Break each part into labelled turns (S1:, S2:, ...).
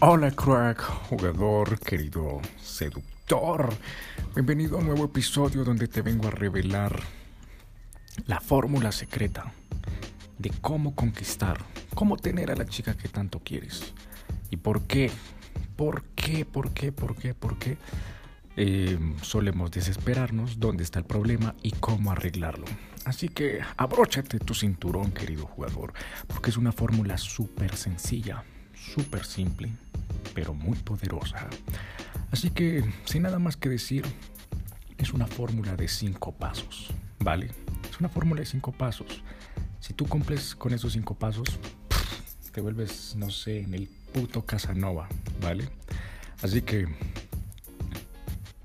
S1: Hola crack, jugador, querido seductor. Bienvenido a un nuevo episodio donde te vengo a revelar la fórmula secreta de cómo conquistar, cómo tener a la chica que tanto quieres. ¿Y por qué? ¿Por qué? ¿Por qué? ¿Por qué? ¿Por qué? Eh, solemos desesperarnos dónde está el problema y cómo arreglarlo. Así que abróchate tu cinturón, querido jugador, porque es una fórmula súper sencilla, súper simple, pero muy poderosa. Así que, sin nada más que decir, es una fórmula de cinco pasos, ¿vale? Es una fórmula de cinco pasos. Si tú cumples con esos cinco pasos, te vuelves, no sé, en el puto Casanova, ¿vale? Así que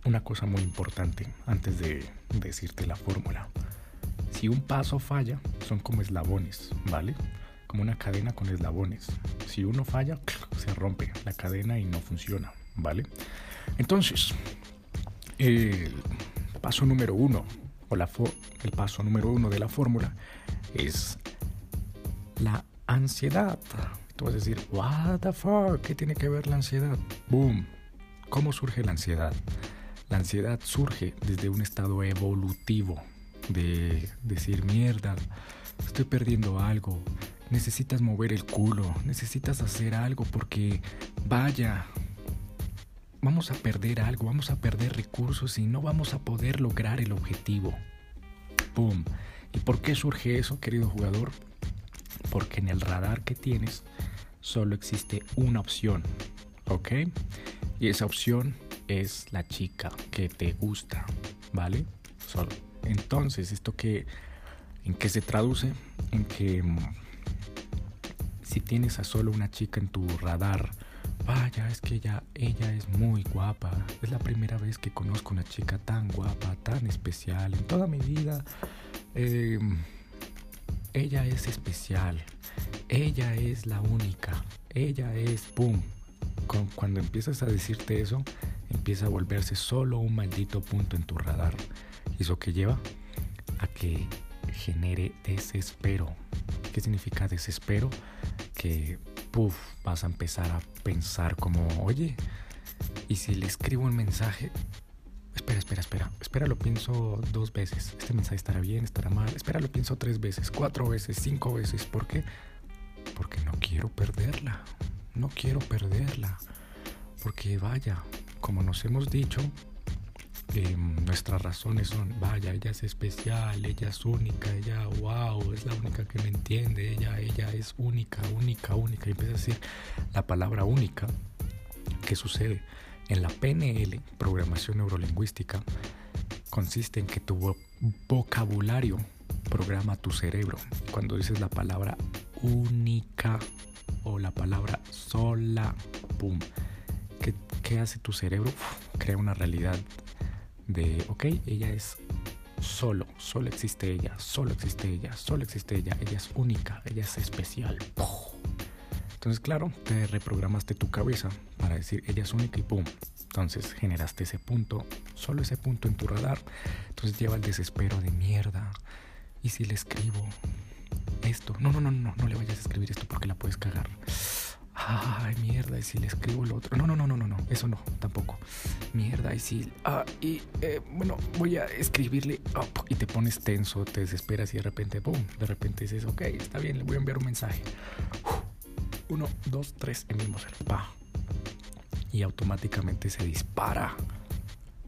S1: una cosa muy importante antes de decirte la fórmula. Si un paso falla, son como eslabones, ¿vale? Como una cadena con eslabones. Si uno falla, se rompe la cadena y no funciona, ¿vale? Entonces, el paso número uno, o la el paso número uno de la fórmula es la ansiedad. Tú vas a decir, what the fuck, ¿qué tiene que ver la ansiedad? Boom. ¿Cómo surge la ansiedad? La ansiedad surge desde un estado evolutivo de decir, mierda, estoy perdiendo algo, necesitas mover el culo, necesitas hacer algo porque, vaya, vamos a perder algo, vamos a perder recursos y no vamos a poder lograr el objetivo. ¡Pum! ¿Y por qué surge eso, querido jugador? Porque en el radar que tienes solo existe una opción, ¿ok? Y esa opción es la chica que te gusta, ¿vale? Solo. Entonces, ¿esto que en qué se traduce? En que mm, si tienes a solo una chica en tu radar, vaya, es que ella, ella es muy guapa. Es la primera vez que conozco una chica tan guapa, tan especial. En toda mi vida, em, ella es especial. Ella es la única. Ella es, ¡pum! Cuando empiezas a decirte eso, empieza a volverse solo un maldito punto en tu radar. ¿Y eso que lleva? A que genere desespero. ¿Qué significa desespero? Que, puff, vas a empezar a pensar como, oye, ¿y si le escribo un mensaje? Espera, espera, espera. Espera, lo pienso dos veces. Este mensaje estará bien, estará mal. Espera, lo pienso tres veces, cuatro veces, cinco veces. ¿Por qué? Porque no quiero perderla. No quiero perderla. Porque vaya, como nos hemos dicho, eh, nuestras razones son, vaya, ella es especial, ella es única, ella, wow, es la única que me entiende, ella, ella es única, única, única. Y empieza a decir la palabra única. ¿Qué sucede? En la PNL, programación neurolingüística, consiste en que tu vocabulario programa tu cerebro. Cuando dices la palabra única o la palabra sola, pum ¿qué, hace tu cerebro? crea una realidad de, ok, ella es solo, solo existe ella, solo existe ella, solo existe ella, ella es única, ella es especial. Entonces, claro, te reprogramaste tu cabeza para decir ella es única y pum. Entonces generaste ese punto, solo ese punto en tu radar. Entonces lleva el desespero de mierda. ¿Y si le escribo esto? No, no, no, no, no le vayas a escribir esto porque la puedes cagar ay, mierda, y si le escribo el otro. No, no, no, no, no, no, eso no, tampoco. Mierda, y si, ah, y eh, bueno, voy a escribirle, y te pones tenso, te desesperas y de repente, pum, de repente dices, ok, está bien, le voy a enviar un mensaje. uno, dos, tres, enviamos el pa. Y automáticamente se dispara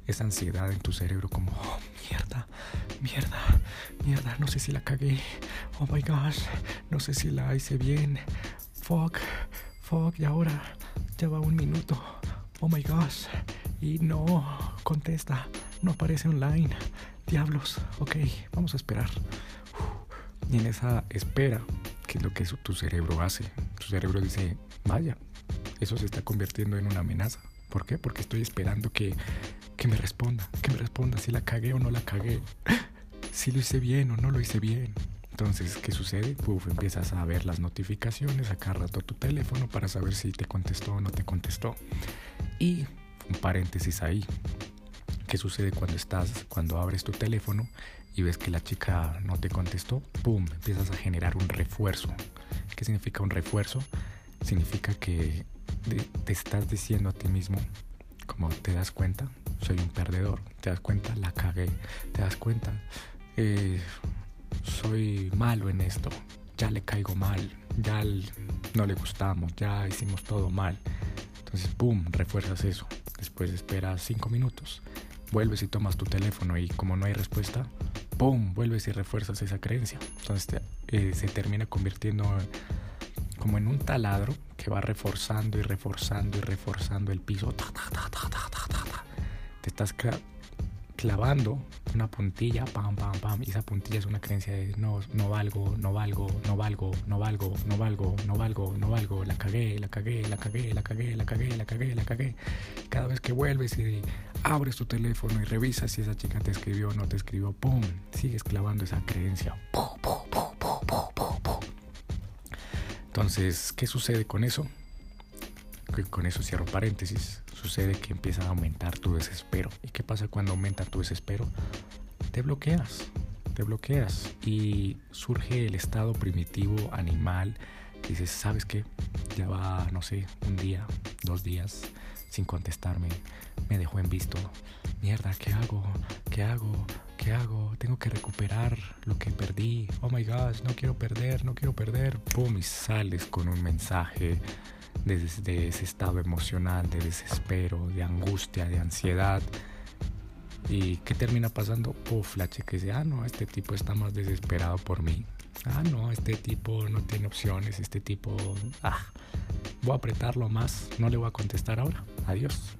S1: esa ansiedad en tu cerebro como, oh, mierda, mierda, mierda, no sé si la cagué, oh my gosh, no sé si la hice bien, fuck, fuck, y ahora ya va un minuto. Oh my gosh. Y no contesta, no aparece online. Diablos, ok, vamos a esperar. Y en esa espera, que es lo que tu cerebro hace, tu cerebro dice, vaya, eso se está convirtiendo en una amenaza. ¿Por qué? Porque estoy esperando que, que me responda, que me responda si la cagué o no la cagué, si lo hice bien o no lo hice bien. Entonces, ¿qué sucede? Uf, empiezas a ver las notificaciones, a cada rato tu teléfono para saber si te contestó o no te contestó. Y un paréntesis ahí. ¿Qué sucede cuando estás, cuando abres tu teléfono y ves que la chica no te contestó? ¡Pum! Empiezas a generar un refuerzo. ¿Qué significa un refuerzo? Significa que te estás diciendo a ti mismo, como te das cuenta, soy un perdedor. Te das cuenta, la cagué. Te das cuenta, eh, soy malo en esto. Ya le caigo mal. Ya no le gustamos. Ya hicimos todo mal. Entonces, ¡pum! Refuerzas eso. Después esperas cinco minutos. Vuelves y tomas tu teléfono y como no hay respuesta, ¡pum! Vuelves y refuerzas esa creencia. Entonces eh, se termina convirtiendo como en un taladro que va reforzando y reforzando y reforzando el piso. Te estás clavando una puntilla, pam, pam, pam, y esa puntilla es una creencia de no, no valgo, no valgo, no valgo, no valgo, no valgo, no valgo, no valgo, la cagué, la cagué, la cagué, la cagué, la cagué, la cagué, la cagué. Cada vez que vuelves y abres tu teléfono y revisas si esa chica te escribió o no te escribió, pum, sigues clavando esa creencia. Entonces, ¿qué sucede con eso? Con eso cierro paréntesis. Sucede que empieza a aumentar tu desespero. ¿Y qué pasa cuando aumenta tu desespero? Te bloqueas, te bloqueas y surge el estado primitivo animal. Dices, ¿sabes qué? Ya va, no sé, un día, dos días sin contestarme. Me dejó en visto. Mierda, ¿qué hago? ¿Qué hago? ¿qué hago? Tengo que recuperar lo que perdí. Oh my gosh, no quiero perder, no quiero perder. Pum, y sales con un mensaje desde ese estado emocional de desespero, de angustia, de ansiedad. ¿Y qué termina pasando? Puf, la chica dice, ah, no, este tipo está más desesperado por mí. Ah, no, este tipo no tiene opciones, este tipo, ah, voy a apretarlo más, no le voy a contestar ahora. Adiós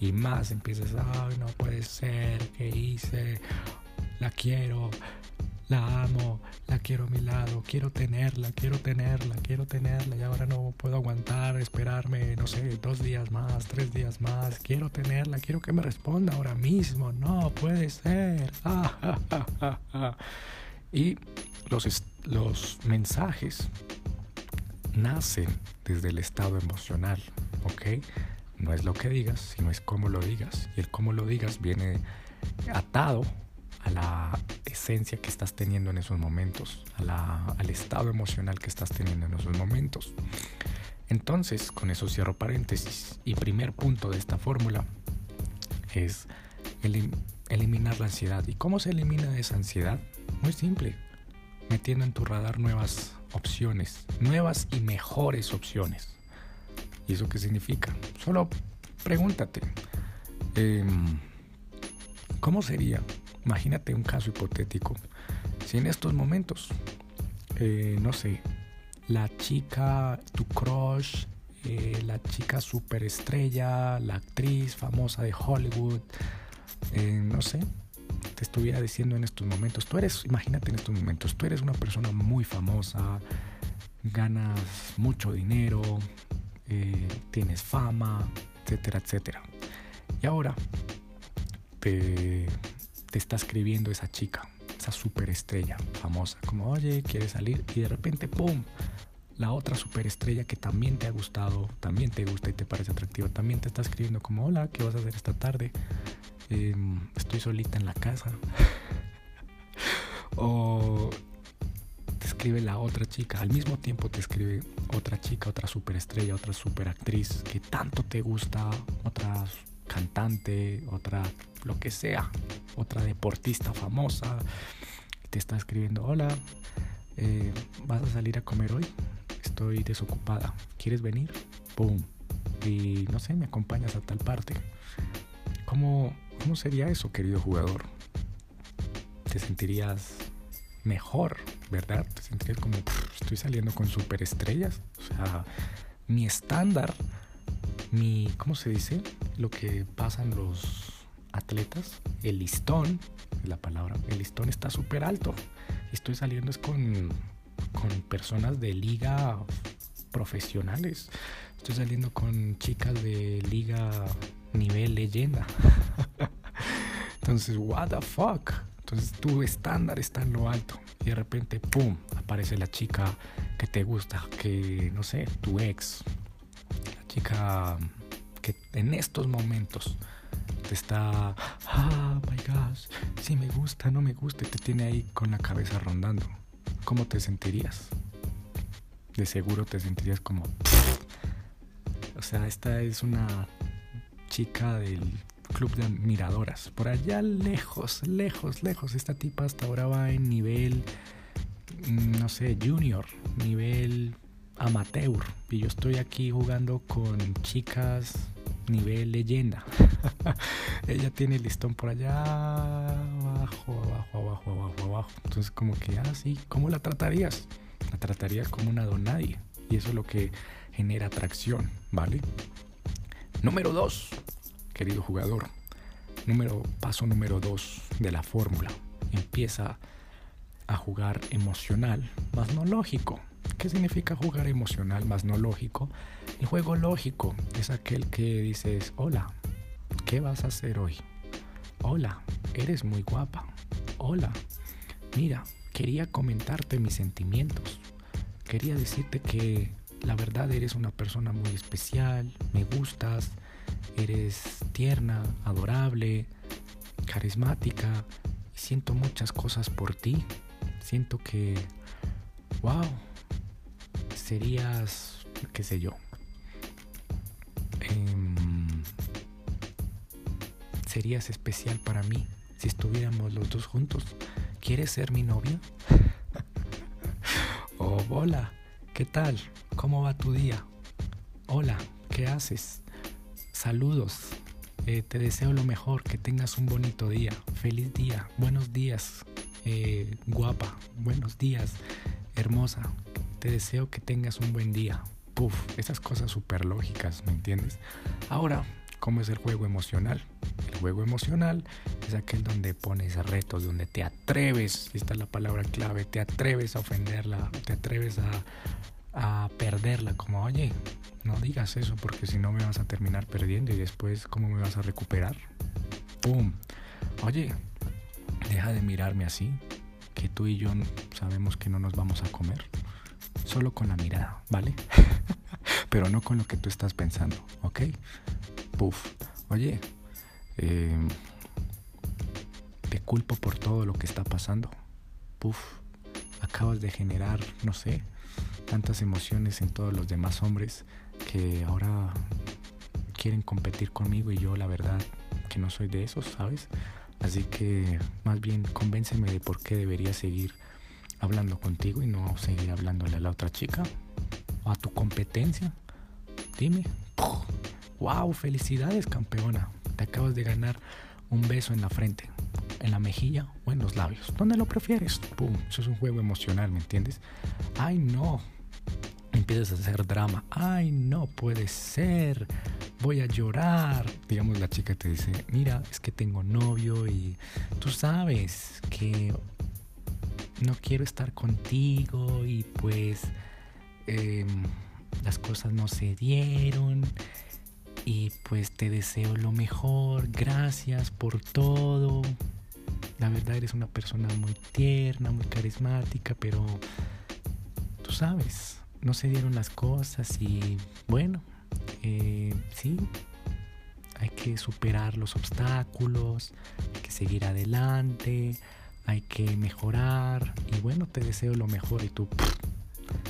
S1: y más empiezas, ay, no puede ser, ¿qué hice? La quiero, la amo, la quiero a mi lado, quiero tenerla, quiero tenerla, quiero tenerla y ahora no puedo aguantar, esperarme, no sé, dos días más, tres días más, quiero tenerla, quiero que me responda ahora mismo, no puede ser. y los, los mensajes nacen desde el estado emocional, ¿ok? no es lo que digas, sino es cómo lo digas. Y el cómo lo digas viene atado a la esencia que estás teniendo en esos momentos, al estado emocional que estás teniendo en esos momentos. Entonces, con eso cierro paréntesis. Y primer punto de esta fórmula es eliminar la ansiedad. ¿Y cómo se elimina esa ansiedad? Muy simple, metiendo en tu radar nuevas opciones, nuevas y mejores opciones. ¿Y eso qué significa? Solo pregúntate, em, ¿cómo sería? Imagínate un caso hipotético. Si en estos momentos, eh, no sé, la chica, tu crush, eh, la chica superestrella, la actriz famosa de Hollywood, eh, no sé, te estuviera diciendo en estos momentos, tú eres, imagínate en estos momentos, tú eres una persona muy famosa, ganas mucho dinero, tienes fama, etcétera, etcétera. Y ahora te, te está escribiendo esa chica, esa superestrella famosa, como, oye, ¿quieres salir? Y de repente, ¡pum! La otra superestrella que también te ha gustado, también te gusta y te parece atractiva, también te está escribiendo como, hola, ¿qué vas a hacer esta tarde? Em, estoy solita en la casa. o escribe la otra chica, al mismo tiempo te escribe otra chica, otra superestrella, otra superactriz que tanto te gusta, otra cantante, otra lo que sea, otra deportista famosa, te está escribiendo, hola, eh, ¿vas a salir a comer hoy? Estoy desocupada, ¿quieres venir? ¡Pum! Y no sé, me acompañas a tal parte. ¿Cómo, cómo sería eso, querido jugador? ¿Te sentirías mejor ¿verdad? Te sentirías como, estoy saliendo con superestrellas. O sea, mi estándar, mi, ¿cómo se dice? Lo que pasan los atletas, el listón, la palabra, el listón está súper alto. Estoy saliendo es con, con personas de liga profesionales. Estoy saliendo con chicas de liga nivel leyenda. Entonces, what the fuck? Entonces tu estándar está en lo alto y de repente, ¡pum!, aparece la chica que te gusta, que no sé, tu ex, la chica que en estos momentos te está, ah, my gosh, si me gusta, no me gusta, te tiene ahí con la cabeza rondando, ¿cómo te sentirías? De seguro te sentirías como, o sea, esta es una chica del club de admiradoras, por allá lejos, lejos, lejos, esta tipa hasta ahora va en nivel, mm, no sé, junior, nivel amateur, y yo estoy aquí jugando con chicas nivel leyenda. Ella tiene listón por allá abajo, abajo, abajo, abajo, abajo. Entonces como que, ah, sí, ¿cómo la tratarías? La tratarías como una donadie. Y eso es lo que genera atracción, ¿vale? Número dos, querido jugador. Número, paso número dos de la fórmula. Empieza a jugar emocional, más no lógico. ¿Qué significa jugar emocional más no lógico? El juego lógico es aquel que dices, hola, ¿qué vas a hacer hoy? Hola, eres muy guapa. Hola, mira, quería comentarte mis sentimientos. Quería decirte que la verdad eres una persona muy especial, me gustas, eres tierna, adorable, carismática siento muchas cosas por ti. Siento que, wow, serías, qué sé yo, em, serías especial para mí si estuviéramos los dos juntos. ¿Quieres ser mi novia? oh, hola, ¿qué tal? ¿Cómo va tu día? Hola, ¿qué haces? Saludos. Eh, te deseo lo mejor, que tengas un bonito día. Feliz día. Buenos días, eh, guapa. Buenos días, hermosa. Deseo que tengas un buen día. Puf, esas cosas súper lógicas, ¿me entiendes? Ahora, ¿cómo es el juego emocional? El juego emocional es aquel donde pones retos, donde te atreves, esta es la palabra clave, te atreves a ofenderla, te atreves a perderla, como, oye, no digas eso porque si no me vas a terminar perdiendo y después, ¿cómo me vas a recuperar? ¡Pum! Oye, deja de mirarme así, que tú y yo sabemos que no nos vamos a comer solo con la mirada, ¿vale? Pero no con lo que tú estás pensando, ¿ok? Puf. Oye, em, te culpo por todo lo que está pasando. Puf. Acabas de generar, no sé, tantas emociones en todos los demás hombres que ahora quieren competir conmigo y yo la verdad que no soy de esos, ¿sabes? Así que más bien convénceme de por qué debería seguir hablando contigo y no seguir hablándole a la otra chica o a tu competencia. Dime. ¡Wow! Felicidades, campeona. Te acabas de ganar un beso en la frente, en la mejilla o en los labios. ¿Dónde lo prefieres? ¡Pum! Eso es un juego emocional, ¿me entiendes? ¡Ay, no! Empiezas a hacer drama. ¡Ay, no puede ser! Voy a llorar. Digamos, la chica te dice, mira, es que tengo novio y tú sabes que no quiero estar contigo y pues em, las cosas no se dieron y pues te deseo lo mejor, gracias por todo. La verdad eres una persona muy tierna, muy carismática, pero tú sabes, no se dieron las cosas y bueno, eh, sí, hay que superar los obstáculos, hay que seguir adelante, hay que mejorar y bueno, te deseo lo mejor y tú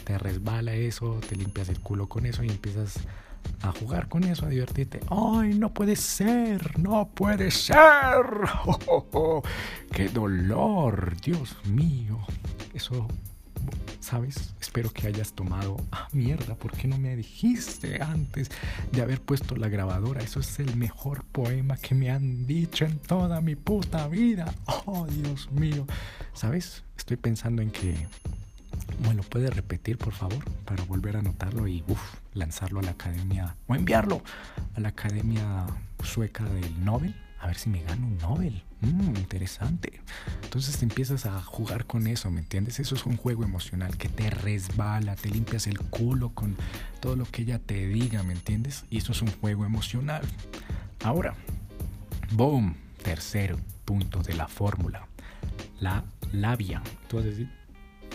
S1: te resbala eso, te limpias el culo con eso y empiezas a jugar con eso, a divertirte. ¡Ay, no puede ser! ¡No puede ser! ¡Oh, qué dolor! Dios mío. Eso ¿sabes? Espero que hayas tomado. Ah, mierda, ¿por qué no me dijiste antes de haber puesto la grabadora? Eso es el mejor poema que me han dicho en toda mi puta vida. Oh, Dios mío. ¿Sabes? Estoy pensando en que. Bueno, puedes repetir, por favor, para volver a anotarlo y uf, lanzarlo a la academia o enviarlo a la academia sueca del Nobel a ver si me gano un Nobel. Mmm, interesante. Entonces te empiezas a jugar con eso, ¿me entiendes? Eso es un juego emocional que te resbala, te limpias el culo con todo lo que ella te diga, ¿me entiendes? Y eso es un juego emocional. Ahora, boom, tercer punto de la fórmula. La labia. Tú vas a decir,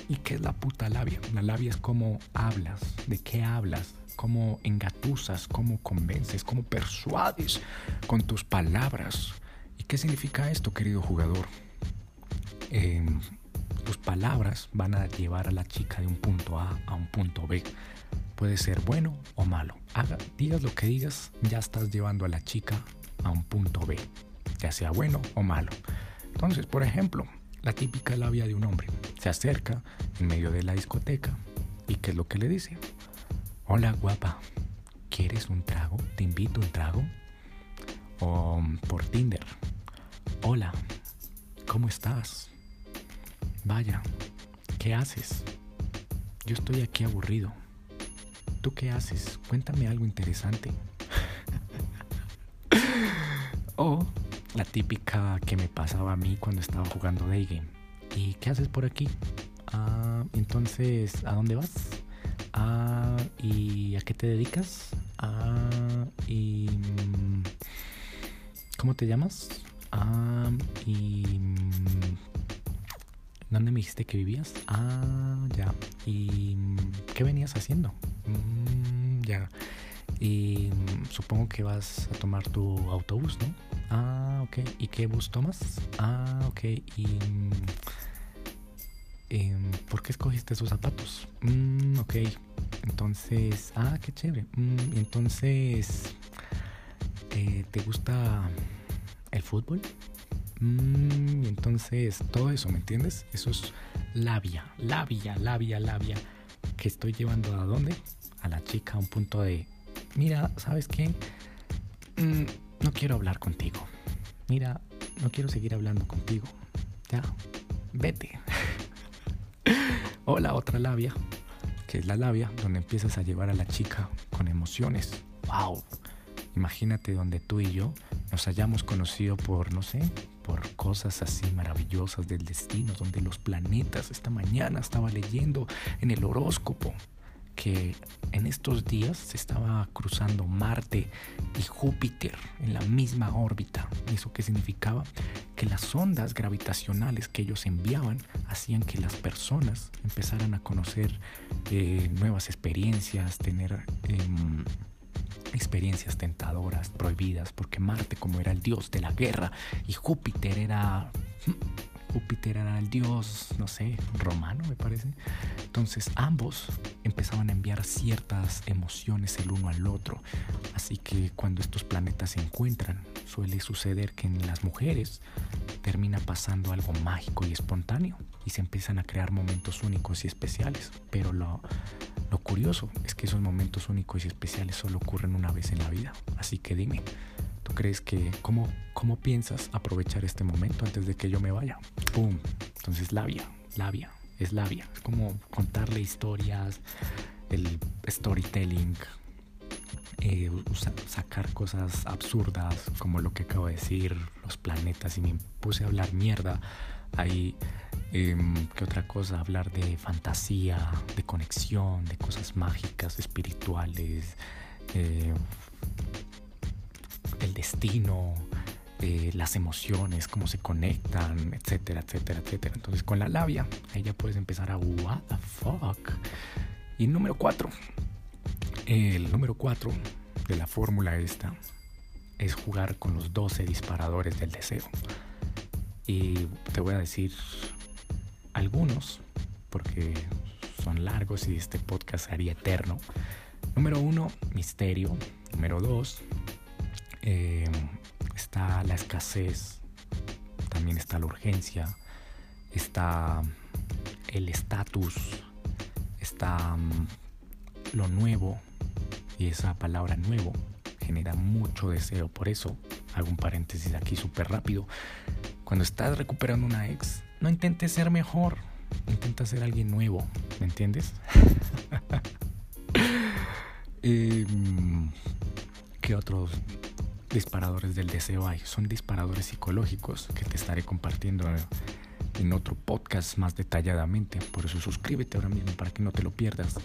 S1: ¿y qué es la puta labia? La labia es cómo hablas, de qué hablas, cómo engatusas, cómo convences, cómo persuades con tus palabras. ¿Y qué significa esto, querido jugador? Em, tus palabras van a llevar a la chica de un punto A a un punto B. Puede ser bueno o malo. Haga, digas lo que digas, ya estás llevando a la chica a un punto B, ya sea bueno o malo. Entonces, por ejemplo, la típica labia de un hombre se acerca en medio de la discoteca y ¿qué es lo que le dice? Hola guapa, ¿quieres un trago? ¿Te invito un trago? O por Tinder. Hola, ¿cómo estás? Vaya, ¿qué haces? Yo estoy aquí aburrido. ¿Tú qué haces? Cuéntame algo interesante. o la típica que me pasaba a mí cuando estaba jugando Day Game. ¿Y qué haces por aquí? Ah, entonces, ¿a dónde vas? ¿Y a qué te dedicas? Y... Mm, ¿Cómo te llamas? Ah, y... Mm, ¿Dónde me dijiste que vivías? Ah, ya. ¿Y mm, qué venías haciendo? ya. Y supongo que vas a tomar tu autobús, ¿no? Ah, ok. ¿Y qué bus tomas? Ah, ok. ¿Y em, por qué escogiste esos zapatos? Mm, ok. Entonces, ah, qué chévere. Mm, entonces, eh, ¿te gusta el fútbol? Mm, entonces, todo eso, ¿me entiendes? Eso es labia, labia, labia, labia. Que estoy llevando a dónde? A la chica a un punto de mira, ¿sabes qué? Mm, no quiero hablar contigo. Mira, no quiero seguir hablando contigo. Ya, vete. O la otra labia, que es la labia donde empiezas a llevar a la chica con emociones. ¡Wow! Imagínate donde tú y yo nos hayamos conocido por, no sé, por cosas así maravillosas del destino, donde los planetas, esta mañana estaba leyendo en el horóscopo que en estos días se estaba cruzando Marte y Júpiter en la misma órbita. ¿Eso qué significaba? Que las ondas gravitacionales que ellos enviaban hacían que las personas empezaran a conocer eh, nuevas experiencias, tener em, experiencias tentadoras, prohibidas, porque Marte como era el dios de la guerra y Júpiter era Júpiter era el dios, no sé, romano me parece. Entonces ambos empezaban a enviar ciertas emociones el uno al otro. Así que cuando estos planetas se encuentran, suele suceder que en las mujeres termina pasando algo mágico y espontáneo y se empiezan a crear momentos únicos y especiales. Pero lo, lo curioso es que esos momentos únicos y especiales solo ocurren una vez en la vida. Así que dime, ¿Tú crees que cómo, cómo piensas aprovechar este momento antes de que yo me vaya? ¡Pum! Entonces labia, labia, es labia. Es como contarle historias, el storytelling, eh, sacar cosas absurdas como lo que acabo de decir, los planetas y me puse a hablar mierda. Ahí, em, ¿qué otra cosa? Hablar de fantasía, de conexión, de cosas mágicas, espirituales. Eh, el destino, eh, las emociones, cómo se conectan, etcétera, etcétera, etcétera. Entonces con la labia, ahí ya puedes empezar a what the fuck. Y número cuatro, el número cuatro de la fórmula esta es jugar con los 12 disparadores del deseo. Y te voy a decir algunos, porque son largos y este podcast haría eterno. Número uno, misterio. Número dos, Em, está la escasez, también está la urgencia, está el estatus, está mm, lo nuevo, y esa palabra nuevo genera mucho deseo. Por eso hago un paréntesis aquí súper rápido. Cuando estás recuperando una ex, no intentes ser mejor, intenta ser alguien nuevo, ¿me entiendes? Em, ¿Qué otros disparadores del deseo hay, son disparadores psicológicos que te estaré compartiendo en otro podcast más detalladamente. Por eso suscríbete ahora mismo para que no te lo pierdas.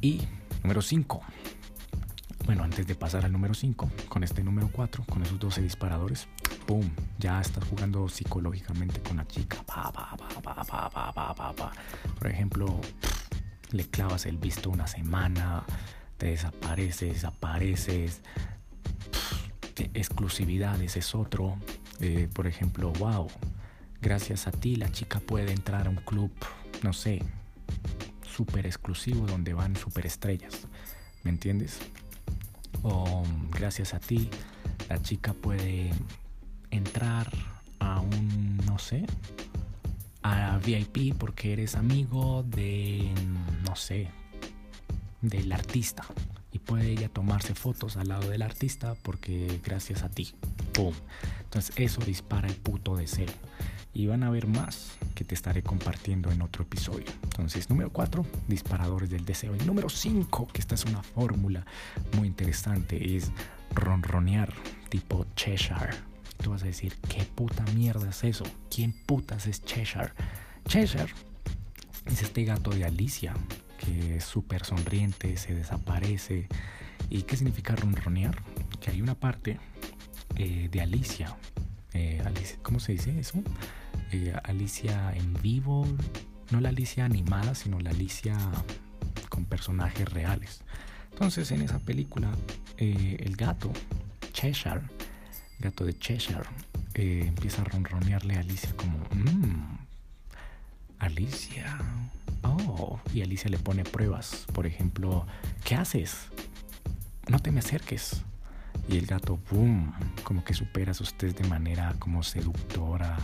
S1: Y número 5. Bueno, antes de pasar al número 5, con este número 4, con esos 12 disparadores, ¡pum! Ya estás jugando psicológicamente con la chica. Por ejemplo, le clavas el visto una semana, te desapareces, desapareces. Exclusividades es otro. Eh, por ejemplo, wow, gracias a ti la chica puede entrar a un club, no sé, súper exclusivo donde van súper estrellas. ¿Me entiendes? O gracias a ti la chica puede entrar a un, no sé, a VIP porque eres amigo de, no sé, del artista. Puede ella tomarse fotos al lado del artista porque gracias a ti. ¡Pum! Entonces eso dispara el puto deseo. Y van a ver más que te estaré compartiendo en otro episodio. Entonces, número 4, disparadores del deseo. Y número 5, que esta es una fórmula muy interesante, es ronronear tipo Cheshire. Tú vas a decir, ¿qué puta mierda es eso? ¿Quién putas es Cheshire? Cheshire es este gato de Alicia, que es súper sonriente, se desaparece. ¿Y qué significa ronronear? Que hay una parte eh, de Alicia, eh, Alicia, ¿cómo se dice eso? Eh, Alicia en vivo, no la Alicia animada, sino la Alicia con personajes reales. Entonces en esa película el gato, Cheshire, gato de Cheshire, empieza a ronronearle a Alicia como, mmm, Alicia, oh, y Alicia le pone pruebas, por ejemplo, ¿qué haces? No te me acerques. Y el gato, boom, como que supera sus test de manera como seductora,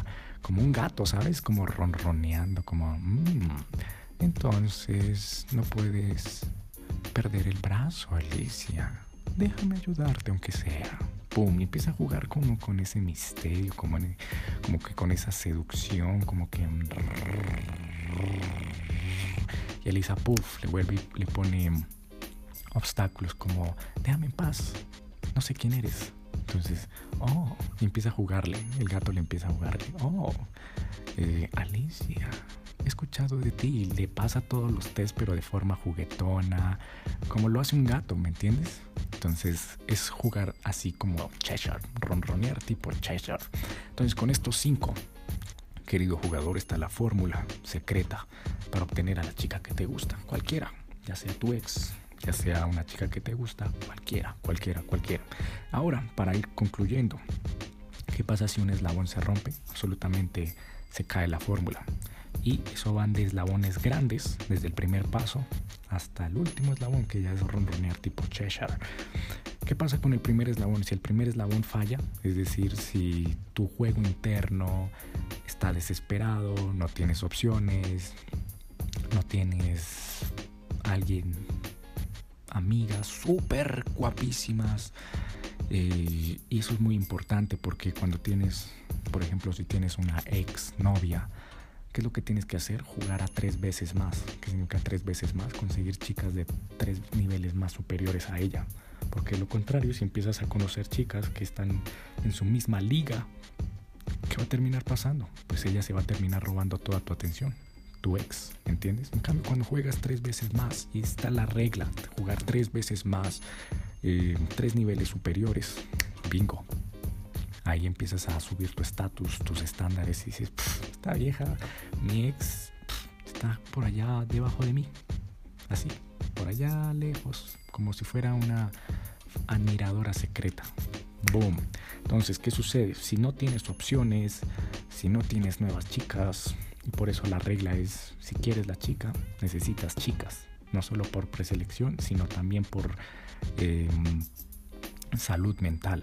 S1: como un gato, ¿sabes? Como ronroneando, como... Mmm. Entonces, no puedes perder el brazo, Alicia. Déjame ayudarte aunque sea. Pum, y empieza a jugar como con ese misterio, como, como que con esa seducción, como que... Y Alicia, puff, le vuelve y le pone obstáculos como, déjame en paz, no sé quién eres. Entonces, oh, y empieza a jugarle, el gato le empieza a jugarle, oh, eh, Alicia, he escuchado de ti, y le pasa todos los test, pero de forma juguetona, como lo hace un gato, ¿me entiendes? Entonces, es jugar así como Cheshire, ronronear tipo Cheshire. Entonces, con estos cinco, querido jugador, está la fórmula secreta para obtener a la chica que te gusta, cualquiera, ya sea tu ex, ya sea una chica que te gusta, cualquiera, cualquiera, cualquiera. Ahora, para ir concluyendo, ¿qué pasa si un eslabón se rompe? Absolutamente se cae la fórmula. Y eso van de eslabones grandes, desde el primer paso hasta el último eslabón, que ya es ronronear tipo Cheshire. ¿Qué pasa con el primer eslabón? Si el primer eslabón falla, es decir, si tu juego interno está desesperado, no tienes opciones, no tienes alguien amigas súper guapísimas. Eh, y eso es muy importante porque cuando tienes, por ejemplo, si tienes una ex novia, ¿qué es lo que tienes que hacer? Jugar a tres veces más. ¿Qué significa tres veces más? Conseguir chicas de tres niveles más superiores a ella. Porque lo contrario, si empiezas a conocer chicas que están en su misma liga, ¿qué va a terminar pasando? Pues ella se va a terminar robando toda tu atención tu ex, ¿entiendes? En cambio, cuando juegas tres veces más, y está la regla, jugar tres veces más, eh, tres niveles superiores, bingo. Ahí empiezas a subir tu estatus, tus estándares y dices, esta vieja, mi ex, está por allá debajo de mí. Así, por allá lejos, como si fuera una admiradora secreta. Boom. Entonces, ¿qué sucede? Si no tienes opciones, si no tienes nuevas chicas, y por eso la regla es, si quieres la chica, necesitas chicas. No solo por preselección, sino también por em, salud mental.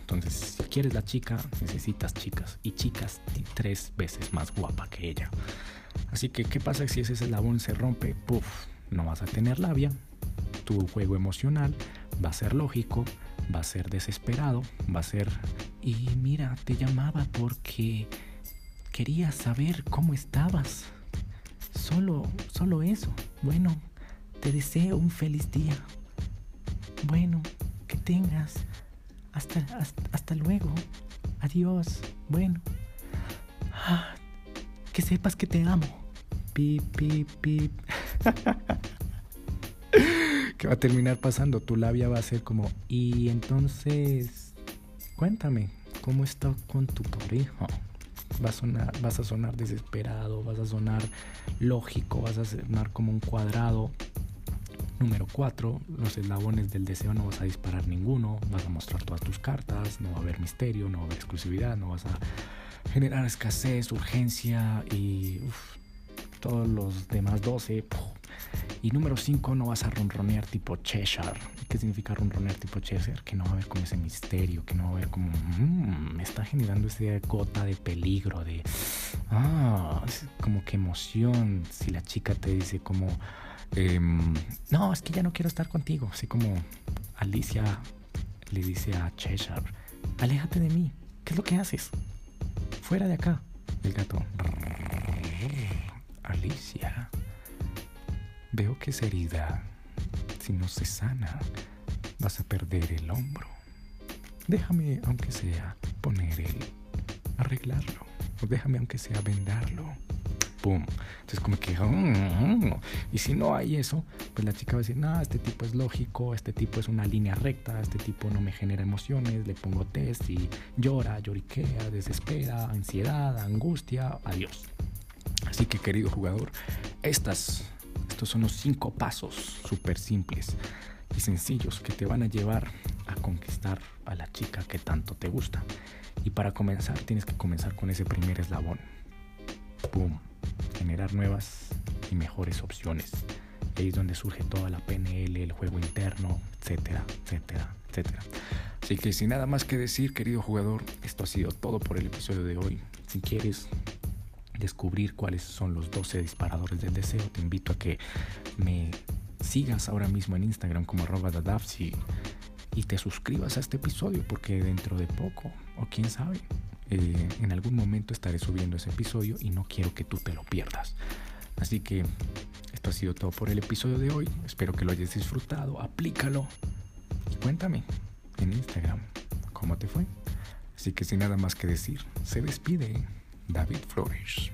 S1: Entonces, si quieres la chica, necesitas chicas. Y chicas tres veces más guapa que ella. Así que, ¿qué pasa si ese eslabón se rompe? Puf, no vas a tener labia. Tu juego emocional va a ser lógico, va a ser desesperado, va a ser... Y mira, te llamaba porque Quería saber cómo estabas. Solo, solo eso. Bueno, te deseo un feliz día. Bueno, que tengas. Hasta, hasta, luego. Adiós. Bueno. Ah, que sepas que te amo. Pip, pip, pip. ¿Qué va a terminar pasando? Tu labia va a ser como, y entonces, cuéntame, ¿cómo está con tu pareja? vas a, sonar, desesperado, vas a sonar lógico, vas a sonar como un cuadrado. Número 4, los eslabones del deseo no vas a disparar ninguno, vas a mostrar todas tus cartas, no va a haber misterio, no va a haber exclusividad, no vas a generar escasez, urgencia y todos los demás 12. Y número 5, no vas a ronronear tipo Cheshire. ¿Qué significa ronronear tipo Cheshire? Que no va a haber como ese misterio, que no va a haber como, mmm, me está generando esa gota de peligro, de, ah, como que emoción. Si la chica te dice como, em, no, es que ya no quiero estar contigo. Así como Alicia le dice a Cheshire, aléjate de mí. ¿Qué es lo que haces? Fuera de acá. El gato. Alicia. Veo que esa herida, si no se sana, vas a perder el hombro. Déjame, aunque sea, poner el... arreglarlo. O déjame, aunque sea, vendarlo. ¡Pum! Entonces como que... Mm, y si no hay eso, pues la chica va a decir, no, este tipo es lógico, este tipo es una línea recta, este tipo no me genera emociones, le pongo test y llora, lloriquea, desespera, ansiedad, angustia, adiós. Así que querido jugador, estas estos son los cinco pasos súper simples y sencillos que te van a llevar a conquistar a la chica que tanto te gusta. Y para comenzar tienes que comenzar con ese primer eslabón. ¡Pum! Generar nuevas y mejores opciones. Ahí es donde surge toda la PNL, el juego interno, etcétera, etcétera, etcétera. Así que sin nada más que decir, querido jugador, esto ha sido todo por el episodio de hoy. Si quieres descubrir cuáles son los 12 disparadores del deseo, te invito a que me sigas ahora mismo en Instagram como arroba y te suscribas a este episodio porque dentro de poco, o quién sabe, eh, en algún momento estaré subiendo ese episodio y no quiero que tú te lo pierdas. Así que esto ha sido todo por el episodio de hoy. Espero que lo hayas disfrutado, aplícalo y cuéntame en Instagram cómo te fue. Así que sin nada más que decir, se despide David Flores.